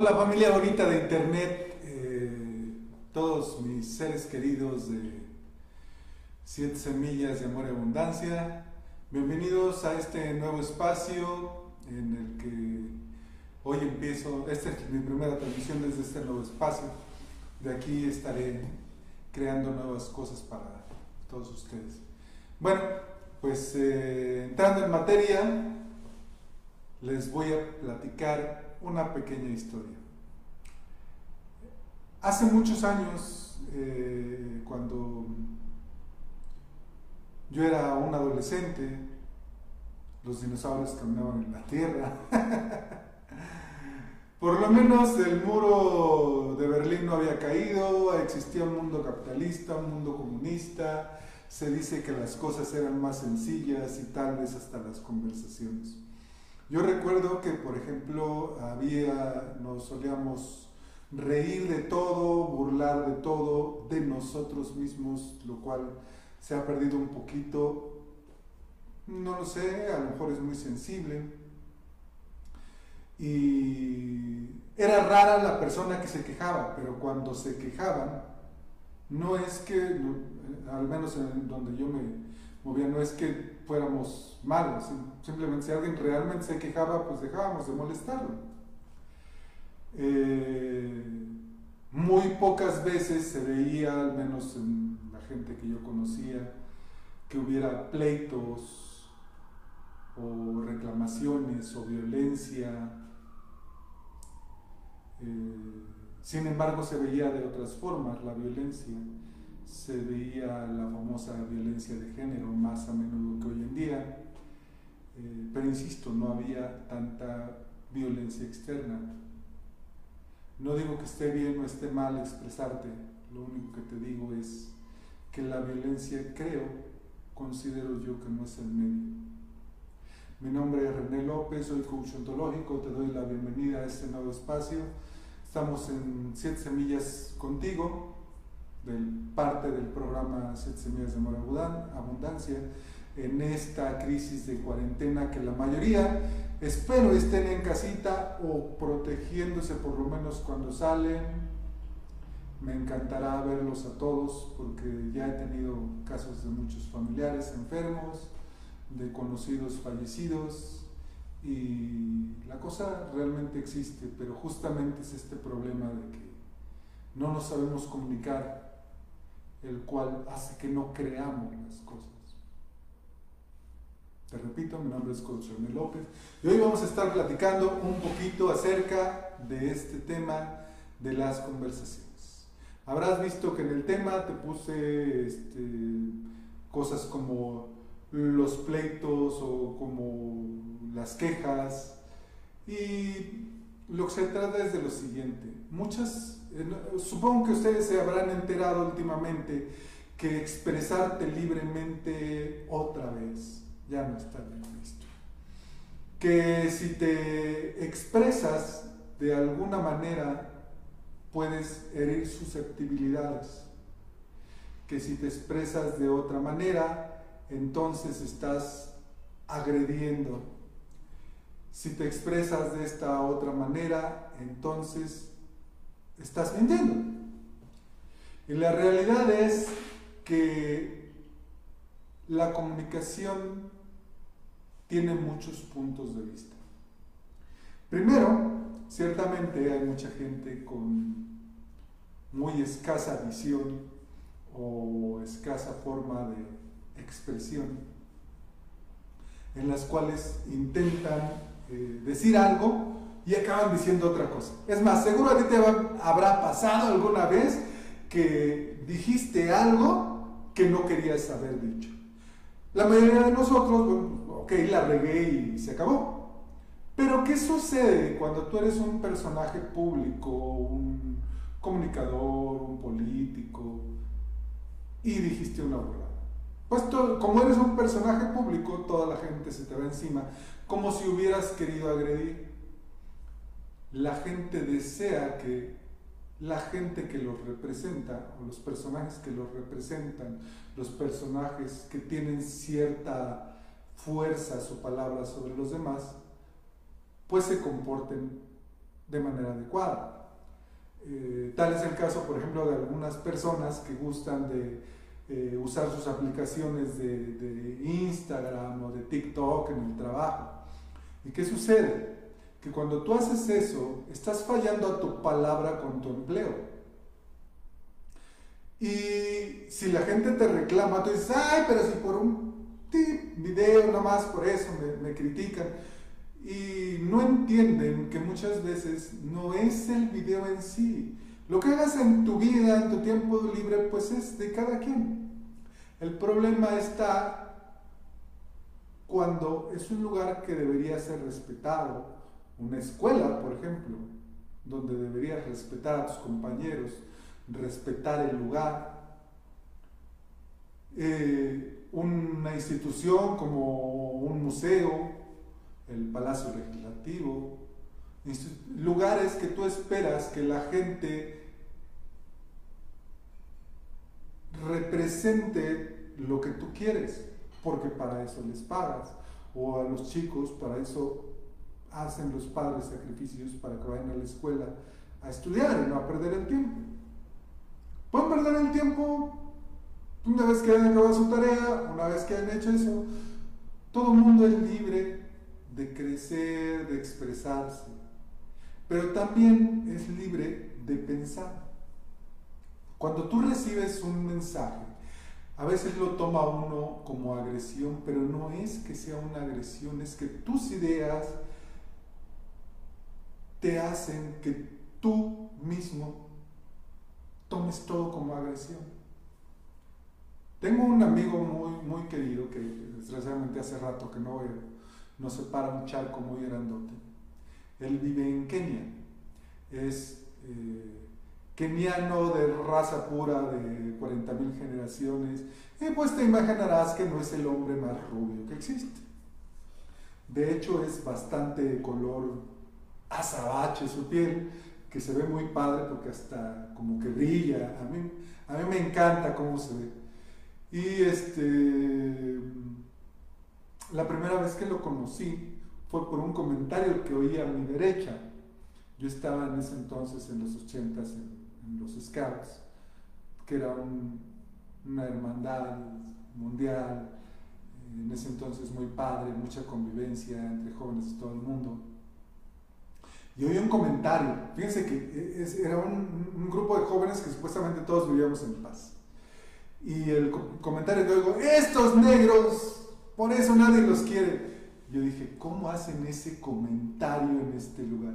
La familia bonita de internet, eh, todos mis seres queridos de Siete Semillas de Amor y Abundancia, bienvenidos a este nuevo espacio en el que hoy empiezo, esta es mi primera transmisión desde este nuevo espacio, de aquí estaré creando nuevas cosas para todos ustedes. Bueno, pues eh, entrando en materia, les voy a platicar una pequeña historia. Hace muchos años, eh, cuando yo era un adolescente, los dinosaurios caminaban en la Tierra. Por lo menos el muro de Berlín no había caído, existía un mundo capitalista, un mundo comunista, se dice que las cosas eran más sencillas y tal vez hasta las conversaciones. Yo recuerdo que, por ejemplo, había, nos solíamos reír de todo, burlar de todo, de nosotros mismos, lo cual se ha perdido un poquito. No lo sé, a lo mejor es muy sensible. Y era rara la persona que se quejaba, pero cuando se quejaban, no es que, al menos en donde yo me movía, no es que fuéramos malos. Simplemente si alguien realmente se quejaba, pues dejábamos de molestarlo. Eh, muy pocas veces se veía, al menos en la gente que yo conocía, que hubiera pleitos o reclamaciones o violencia. Eh, sin embargo, se veía de otras formas la violencia se veía la famosa violencia de género más a menudo que hoy en día, eh, pero insisto, no había tanta violencia externa. No digo que esté bien o esté mal expresarte, lo único que te digo es que la violencia creo, considero yo que no es el medio. Mi nombre es René López, soy coach ontológico, te doy la bienvenida a este nuevo espacio. Estamos en Siete Semillas contigo, parte del programa Siete Semillas de Amor Abundancia en esta crisis de cuarentena que la mayoría espero estén en casita o protegiéndose por lo menos cuando salen. Me encantará verlos a todos porque ya he tenido casos de muchos familiares enfermos, de conocidos fallecidos y la cosa realmente existe, pero justamente es este problema de que no nos sabemos comunicar el cual hace que no creamos las cosas. Te repito, mi nombre es Coach López y hoy vamos a estar platicando un poquito acerca de este tema de las conversaciones. Habrás visto que en el tema te puse este, cosas como los pleitos o como las quejas y lo que se trata es de lo siguiente. Muchas supongo que ustedes se habrán enterado últimamente que expresarte libremente otra vez ya no está bien visto. Que si te expresas de alguna manera puedes herir susceptibilidades. Que si te expresas de otra manera, entonces estás agrediendo. Si te expresas de esta otra manera, entonces estás mintiendo. Y la realidad es que la comunicación tiene muchos puntos de vista. Primero, ciertamente hay mucha gente con muy escasa visión o escasa forma de expresión, en las cuales intentan eh, decir algo y acaban diciendo otra cosa. Es más, seguro a ti te habrá pasado alguna vez que dijiste algo que no querías haber dicho. La mayoría de nosotros, bueno, ok, la regué y se acabó. Pero ¿qué sucede cuando tú eres un personaje público, un comunicador, un político, y dijiste una verdad? Pues como eres un personaje público, toda la gente se te va encima, como si hubieras querido agredir la gente desea que la gente que los representa, o los personajes que los representan, los personajes que tienen cierta fuerza, su palabra sobre los demás, pues se comporten de manera adecuada. Eh, tal es el caso, por ejemplo, de algunas personas que gustan de eh, usar sus aplicaciones de, de, Instagram o de TikTok en el trabajo. ¿Y qué sucede? Que cuando tú haces eso, estás fallando a tu palabra con tu empleo. Y si la gente te reclama, tú dices, ay, pero si por un tip, video nomás por eso me, me critican y no entienden que muchas veces no es el video en sí. Lo que hagas en tu vida, en tu tiempo libre, pues es de cada quien. El problema está cuando es un lugar que debería ser respetado, una escuela, por ejemplo, donde deberías respetar a tus compañeros, respetar el lugar. Eh, una institución como un museo, el Palacio Legislativo, lugares que tú esperas que la gente represente lo que tú quieres, porque para eso les pagas, o a los chicos para eso hacen los padres sacrificios para que vayan a la escuela a estudiar y no a perder el tiempo. Pueden perder el tiempo una vez que hayan acabado su tarea, una vez que hayan hecho eso. Todo el mundo es libre de crecer, de expresarse, pero también es libre de pensar. Cuando tú recibes un mensaje, a veces lo toma uno como agresión, pero no es que sea una agresión, es que tus ideas te hacen que tú mismo tomes todo como agresión. Tengo un amigo muy, muy querido que desgraciadamente hace rato que no veo nos separa un charco muy grandote. Él vive en Kenia, es eh, keniano de raza pura de 40.000 generaciones, y pues te imaginarás que no es el hombre más rubio que existe. De hecho es bastante color azabache su piel, que se ve muy padre porque hasta como que brilla. A mí, a mí me encanta cómo se ve. Y este la primera vez que lo conocí fue por un comentario que oí a mi derecha. Yo estaba en ese entonces, en los ochentas, en, en los Scouts, que era una hermandad mundial, en ese entonces muy padre, mucha convivencia entre jóvenes de todo el mundo. Y oí un comentario, fíjense que era un, un, grupo de jóvenes que supuestamente todos vivíamos en paz. Y el comentario que oigo, estos negros por eso nadie los quiere. Yo dije, ¿cómo hacen ese comentario en este lugar?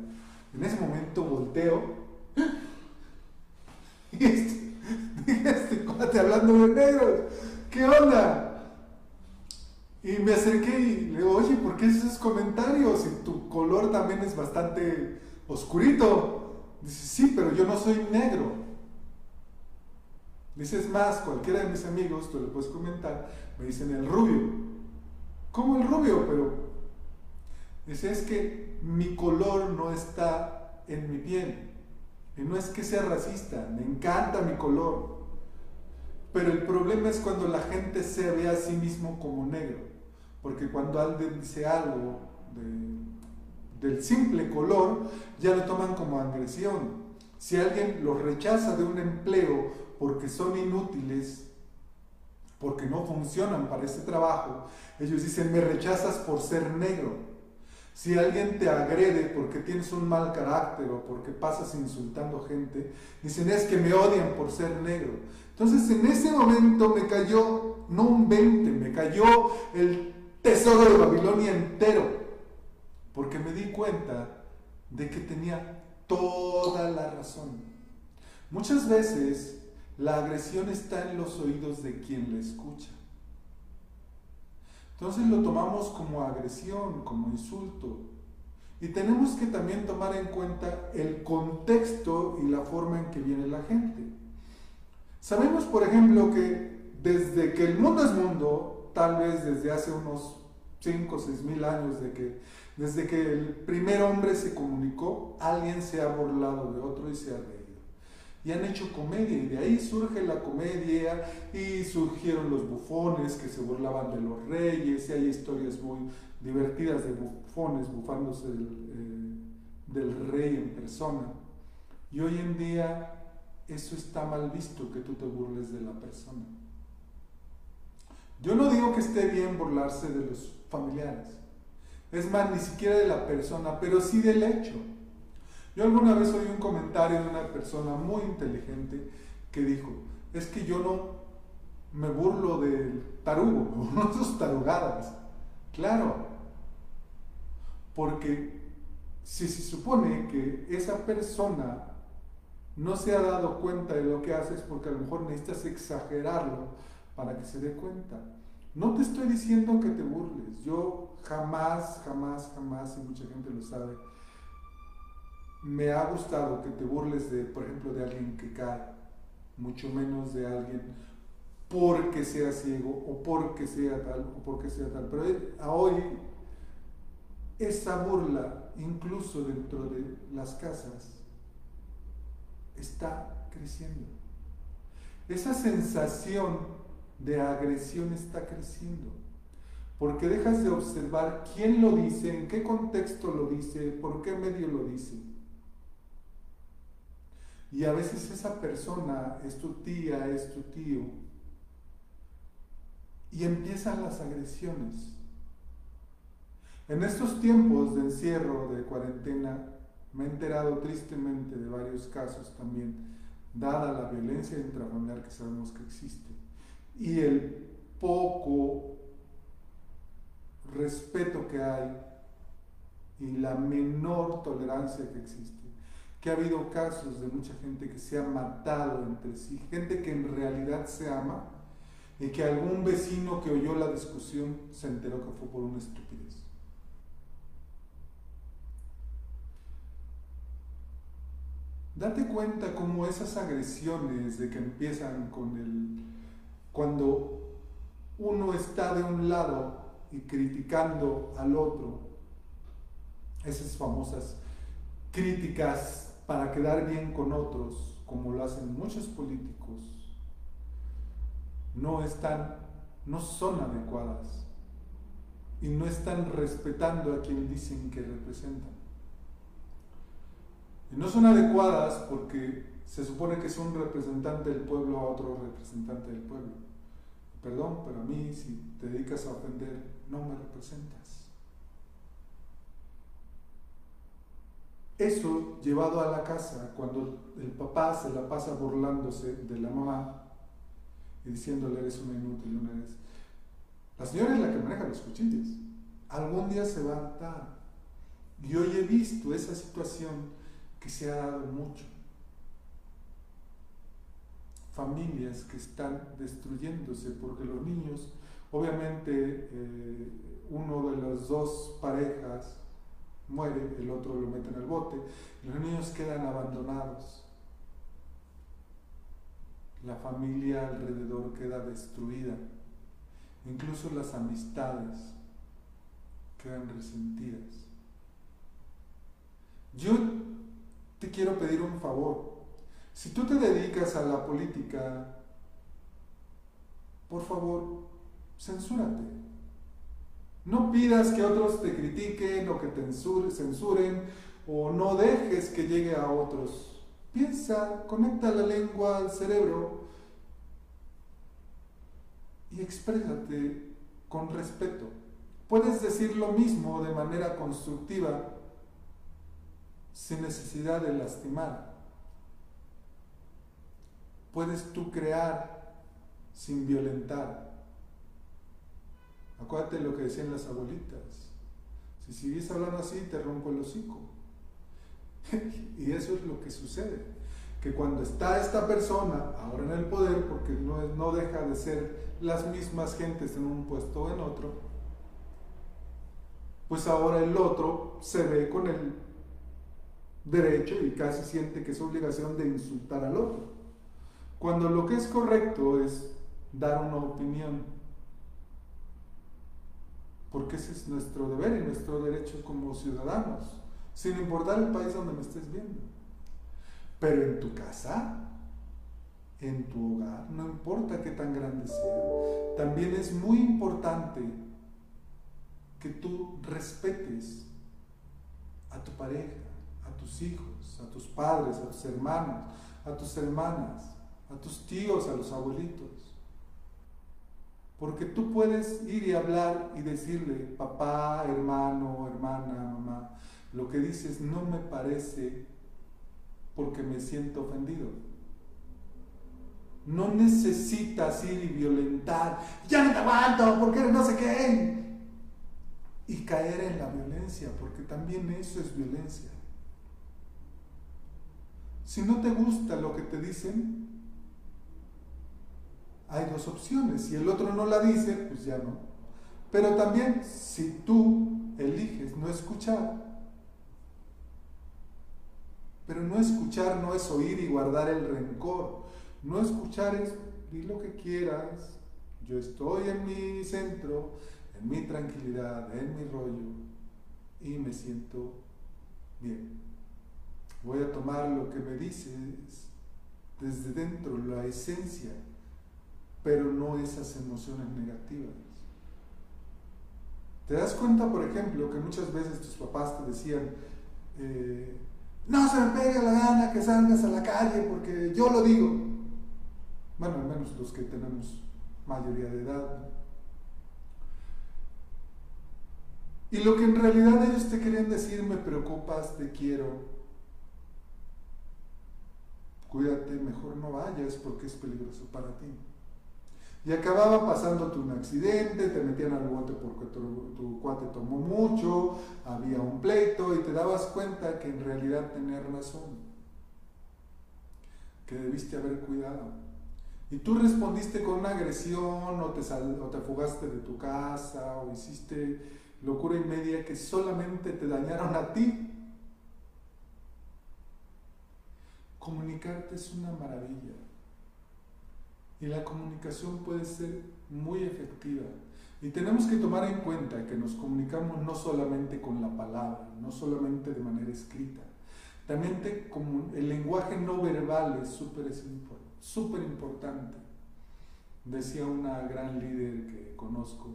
En ese momento volteo. Y este, este cuate hablando de negros. ¿Qué onda? Y me acerqué y le digo, oye, ¿por qué esos comentarios? Si tu color también es bastante oscurito. Dice, sí, pero yo no soy negro. Dices más, cualquiera de mis amigos, tú le puedes comentar, me dicen el rubio como el rubio, pero dice, es que mi color no está en mi piel. Y no es que sea racista, me encanta mi color. Pero el problema es cuando la gente se ve a sí mismo como negro. Porque cuando alguien dice algo del simple color, ya lo toman como agresión. Si alguien los rechaza de un empleo porque son inútiles, porque no funcionan para este trabajo, ellos dicen, me rechazas por ser negro. Si alguien te agrede porque tienes un mal carácter o porque pasas insultando gente, dicen, es que me odian por ser negro. Entonces en ese momento me cayó, no un 20, me cayó el tesoro de Babilonia entero, porque me di cuenta de que tenía toda la razón. Muchas veces la agresión está en los oídos de quien la escucha. Entonces lo tomamos como agresión, como insulto. Y tenemos que también tomar en cuenta el contexto y la forma en que viene la gente. Sabemos, por ejemplo, que desde que el mundo es mundo, tal vez desde hace unos 5 o 6 mil años, de que, desde que el primer hombre se comunicó, alguien se ha burlado de otro y se ha reído y han hecho comedia y de ahí surge la comedia y surgieron los bufones que se burlaban de los reyes y hay historias muy divertidas de bufones bufándose eh, del rey en persona. Y hoy en día eso está mal visto que tú te burles de la persona. Yo no digo que esté bien burlarse de los familiares. Es más, ni siquiera de la persona, pero sí del hecho. Yo alguna vez oí un comentario de una persona muy inteligente que dijo, es que yo no me burlo del tarugo, me burlo de sus tarugadas. Claro, porque si se supone que esa persona no se ha dado cuenta de lo que hace es porque a lo mejor necesitas exagerarlo para que se dé cuenta. No te estoy diciendo que te burles. Yo jamás, jamás, jamás, y mucha gente lo sabe, me ha gustado que te burles de, por ejemplo, de alguien que cae, mucho menos de alguien porque sea ciego o porque sea tal o porque sea tal. Pero hoy esa burla, incluso dentro de las casas, está creciendo. Esa sensación de agresión está creciendo. Porque dejas de observar quién lo dice, en qué contexto lo dice, por qué medio lo dice. Y a veces esa persona es tu tía, es tu tío. Y empiezan las agresiones. En estos tiempos de encierro, de cuarentena, me he enterado tristemente de varios casos también, dada la violencia intrafamiliar que sabemos que existe y el poco respeto que hay y la menor tolerancia que existe. Que ha habido casos de mucha gente que se ha matado entre sí, gente que en realidad se ama y que algún vecino que oyó la discusión se enteró que fue por una estupidez. Date cuenta cómo esas agresiones de que empiezan con el... cuando uno está de un lado y criticando al otro, esas famosas críticas para quedar bien con otros, como lo hacen muchos políticos, no están, no son adecuadas y no están respetando a quien dicen que representan. Y no son adecuadas porque se supone que es un representante del pueblo a otro representante del pueblo. Perdón, pero a mí si te dedicas a ofender, no me representas. Eso llevado a la casa, cuando el papá se la pasa burlándose de la mamá y diciéndole eres una inútil, una eres... La señora es la que maneja los cuchillos. Algún día se va a dar. Y hoy he visto esa situación que se ha dado mucho. Familias que están destruyéndose porque los niños, obviamente eh, uno de las dos parejas muere, el otro lo mete en el bote, los niños quedan abandonados. La familia alrededor queda destruida. Incluso las amistades quedan resentidas. Yo te quiero pedir un favor. Si tú te dedicas a la política, por favor, censúrate. No pidas que otros te critiquen o que te censuren o no dejes que llegue a otros. Piensa, conecta la lengua al cerebro y exprésate con respeto. Puedes decir lo mismo de manera constructiva sin necesidad de lastimar. Puedes tú crear sin violentar. Acuérdate lo que decían las abuelitas. Si sigues hablando así, te rompo el hocico. y eso es lo que sucede. Que cuando está esta persona ahora en el poder, porque no, no deja de ser las mismas gentes en un puesto o en otro, pues ahora el otro se ve con el derecho y casi siente que es obligación de insultar al otro. Cuando lo que es correcto es dar una opinión. Porque ese es nuestro deber y nuestro derecho como ciudadanos, sin importar el país donde me estés viendo. Pero en tu casa, en tu hogar, no importa qué tan grande sea, también es muy importante que tú respetes a tu pareja, a tus hijos, a tus padres, a tus hermanos, a tus hermanas, a tus tíos, a los abuelitos. Porque tú puedes ir y hablar y decirle, papá, hermano, hermana, mamá, lo que dices no me parece porque me siento ofendido. No necesitas ir y violentar, ya no te aguanto porque no sé qué. Y caer en la violencia, porque también eso es violencia. Si no te gusta lo que te dicen, hay dos opciones. Si el otro no la dice, pues ya no. Pero también si tú eliges no escuchar, pero no escuchar no es oír y guardar el rencor. No escuchar es, di lo que quieras, yo estoy en mi centro, en mi tranquilidad, en mi rollo, y me siento bien. Voy a tomar lo que me dices desde dentro, la esencia, pero no esas emociones negativas. ¿Te das cuenta, por ejemplo, que muchas veces tus papás te decían, eh, no se me pegue la gana que salgas a la calle porque yo lo digo. Bueno, al menos los que tenemos mayoría de edad. Y lo que en realidad ellos te querían decir, me preocupas, te quiero, cuídate, mejor no vayas porque es peligroso para ti. Y acababa pasándote un accidente, te metían al bote porque tu, cuate tomó mucho, había un pleito y te dabas cuenta que en realidad tenías razón, que debiste haber cuidado. Y tú respondiste con una agresión o te, o te fugaste de tu casa o hiciste locura y media que solamente te dañaron a ti. Comunicarte es una maravilla. Y la comunicación puede ser muy efectiva. Y tenemos que tomar en cuenta que nos comunicamos no solamente con la palabra, no solamente de manera escrita. También el lenguaje no verbal es súper importante. Decía una gran líder que conozco,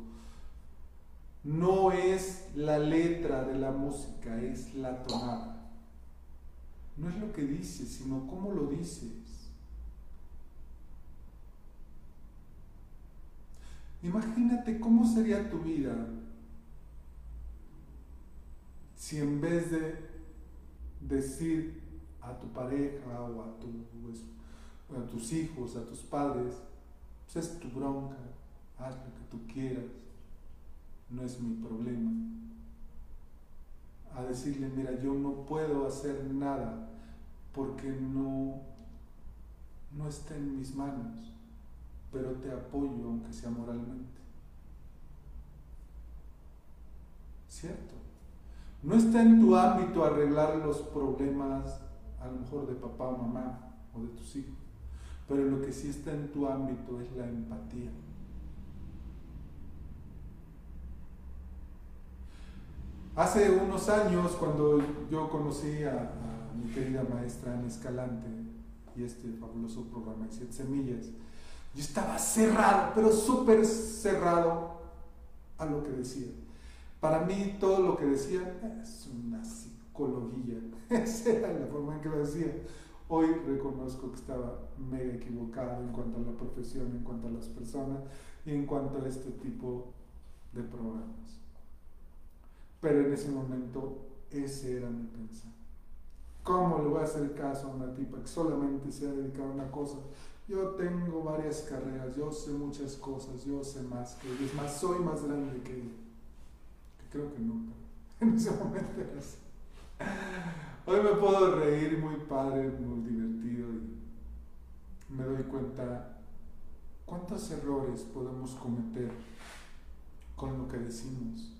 no es la letra de la música, es la tonada. No es lo que dices, sino cómo lo dices. Imagínate cómo sería tu vida si en vez de decir a tu pareja o a, pues, a tus hijos, a tus padres, pues es tu bronca, haz lo que tú quieras, no es mi problema. A decirle, mira, yo no puedo hacer nada porque no, no está en mis manos pero te apoyo aunque sea moralmente. ¿Cierto? No está en tu ámbito arreglar los problemas, a lo mejor de papá o mamá o de tus hijos, pero lo que sí está en tu ámbito es la empatía. Hace unos años, cuando yo conocí a, mi querida maestra Ana Escalante y este fabuloso programa de Siete Semillas, yo estaba cerrado, pero súper cerrado a lo que decía. Para mí todo lo que decía es una psicología. Esa era la forma en que lo decía. Hoy reconozco que estaba mega equivocado en cuanto a la profesión, en cuanto a las personas y en cuanto a este tipo de programas. Pero en ese momento ese era mi pensamiento. ¿Cómo le voy a hacer caso a una tipa que solamente se ha dedicado a una cosa yo tengo varias carreras, yo sé muchas cosas, yo sé más que ellos, más soy más grande que ellos. Creo que nunca. En ese momento era así. Hoy me puedo reír muy padre, muy divertido y me doy cuenta cuántos errores podemos cometer con lo que decimos.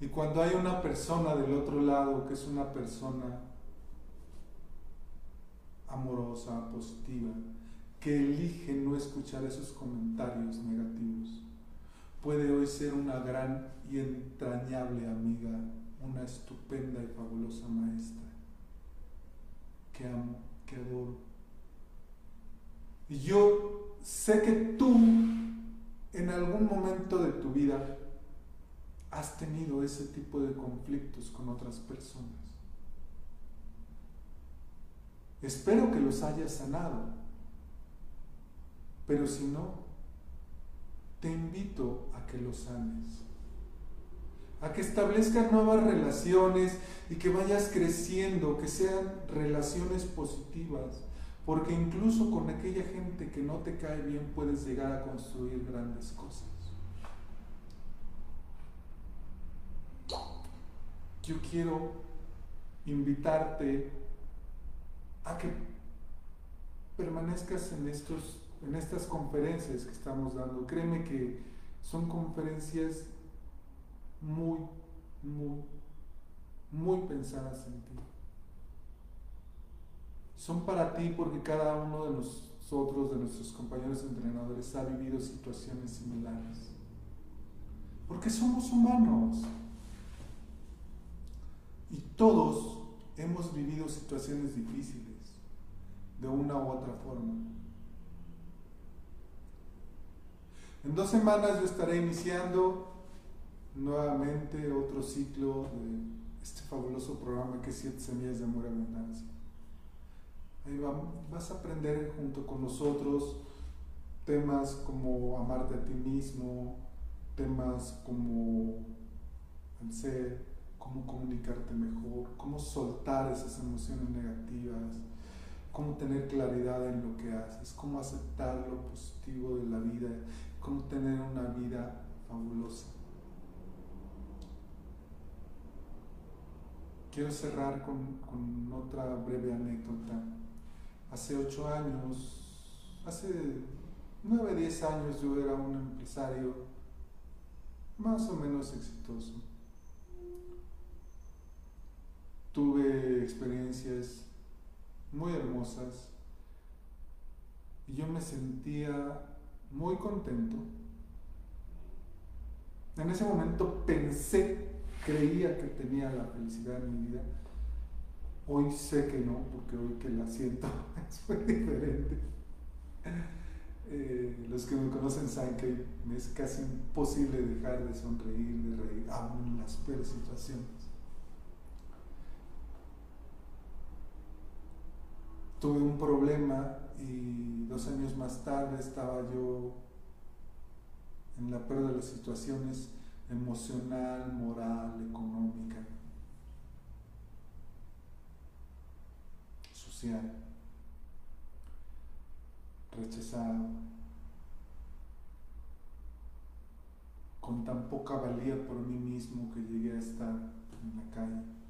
Y cuando hay una persona del otro lado que es una persona amorosa, positiva, que elige no escuchar esos comentarios negativos. Puede hoy ser una gran y entrañable amiga, una estupenda y fabulosa maestra, que amo, que adoro. Y yo sé que tú en algún momento de tu vida has tenido ese tipo de conflictos con otras personas. Espero que los hayas sanado. Pero si no, te invito a que los sanes. A que establezcas nuevas relaciones y que vayas creciendo, que sean relaciones positivas. Porque incluso con aquella gente que no te cae bien puedes llegar a construir grandes cosas. Yo quiero invitarte a que permanezcas en, estos, en estas conferencias que estamos dando. Créeme que son conferencias muy, muy, muy pensadas en ti. Son para ti porque cada uno de nosotros, de nuestros compañeros entrenadores, ha vivido situaciones similares. Porque somos humanos. Y todos hemos vivido situaciones difíciles de una u otra forma. En dos semanas yo estaré iniciando nuevamente otro ciclo de este fabuloso programa que es Siete Semillas de Amor y Abundancia. Ahí vas a aprender junto con nosotros temas como amarte a ti mismo, temas como el ser, cómo comunicarte mejor, cómo soltar esas emociones negativas, cómo tener claridad en lo que haces, cómo aceptar lo positivo de la vida, cómo tener una vida fabulosa. Quiero cerrar con, con otra breve anécdota. Hace ocho años, hace nueve, diez años yo era un empresario más o menos exitoso. Tuve experiencias muy hermosas y yo me sentía muy contento. En ese momento pensé, creía que tenía la felicidad en mi vida. Hoy sé que no, porque hoy que la siento es muy diferente. Eh, los que me conocen saben que es casi imposible dejar de sonreír, de reír, aún en las peores situaciones. Tuve un problema y dos años más tarde estaba yo en la peor de las situaciones emocional, moral, económica, social, rechazado, con tan poca valía por mí mismo que llegué a estar en la calle.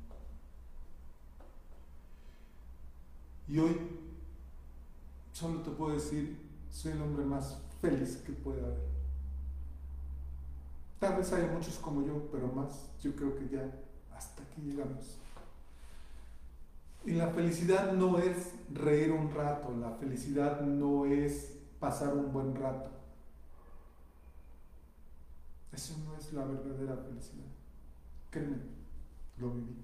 Y hoy solo te puedo decir, soy el hombre más feliz que puede haber. Tal vez haya muchos como yo, pero más, yo creo que ya hasta aquí llegamos. Y la felicidad no es reír un rato, la felicidad no es pasar un buen rato. Eso no es la verdadera felicidad. Créeme, lo viví.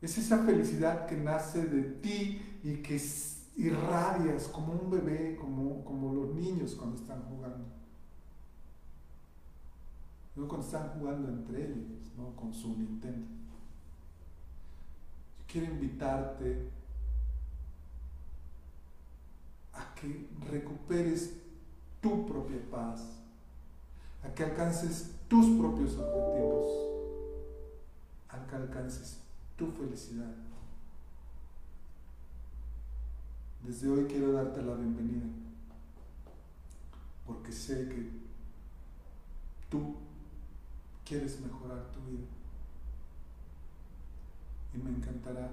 Es esa felicidad que nace de ti y que irradias como un bebé, como, como los niños cuando están jugando. No cuando están jugando entre ellos, ¿no? con su Nintendo. Yo quiero invitarte a que recuperes tu propia paz, a que alcances tus propios objetivos, a que alcances tu felicidad. Desde hoy quiero darte la bienvenida, porque sé que tú quieres mejorar tu vida y me encantará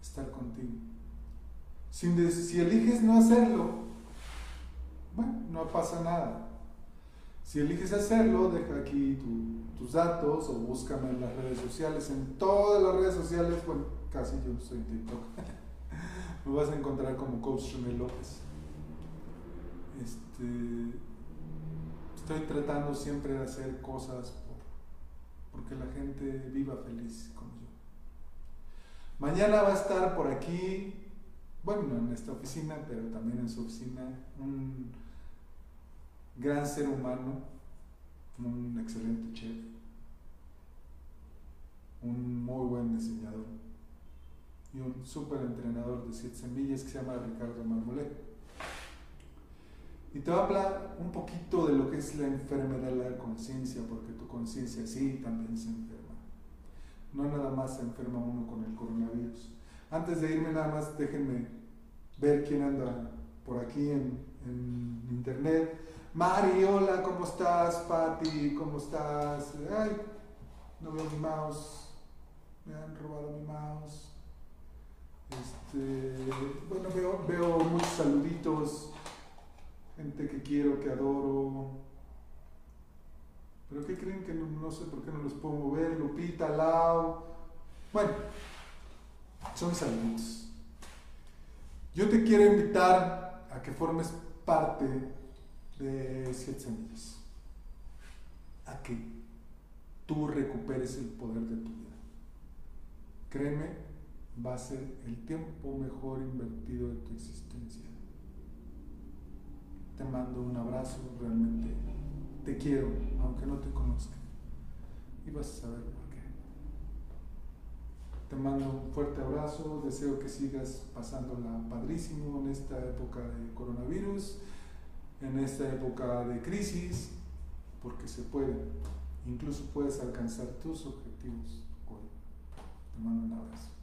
estar contigo. Si, si eliges no hacerlo, bueno, no pasa nada. Si eliges hacerlo, deja aquí tus datos o búscame en las redes sociales. En todas las redes sociales, bueno, casi yo soy TikTok. Me vas a encontrar como Coach René López. Este, estoy tratando siempre de hacer cosas por, porque la gente viva feliz como yo. Mañana va a estar por aquí, bueno, en esta oficina, pero también en su oficina, un gran ser humano, un excelente chef, un muy buen diseñador, y un súper entrenador de siete semillas que se llama Ricardo Marmolet. Y te va a hablar un poquito de lo que es la enfermedad de la conciencia, porque tu conciencia sí también se enferma. No nada más se enferma uno con el coronavirus. Antes de irme nada más déjenme ver quién anda por aquí en, en internet. Mari, hola, ¿cómo estás? Patti, ¿cómo estás? Ay, no veo mi mouse. Me han robado mi mouse. Este, bueno, veo, veo muchos saluditos. Gente que quiero, que adoro. ¿Pero qué creen que no, no sé por qué no los puedo mover? Lupita, Lau. Bueno, son saludos. Yo te quiero invitar a que formes parte de Siete Semillas. A que tú recuperes el poder de tu vida. Créeme, va a ser el tiempo mejor invertido de tu existencia. Te mando un abrazo, realmente te quiero, aunque no te conozca. Y vas a saber por qué. Te mando un fuerte abrazo, deseo que sigas pasándola padrísimo en esta época de coronavirus, en esta época de crisis, porque se puede. Incluso puedes alcanzar tus objetivos hoy. Te mando un abrazo.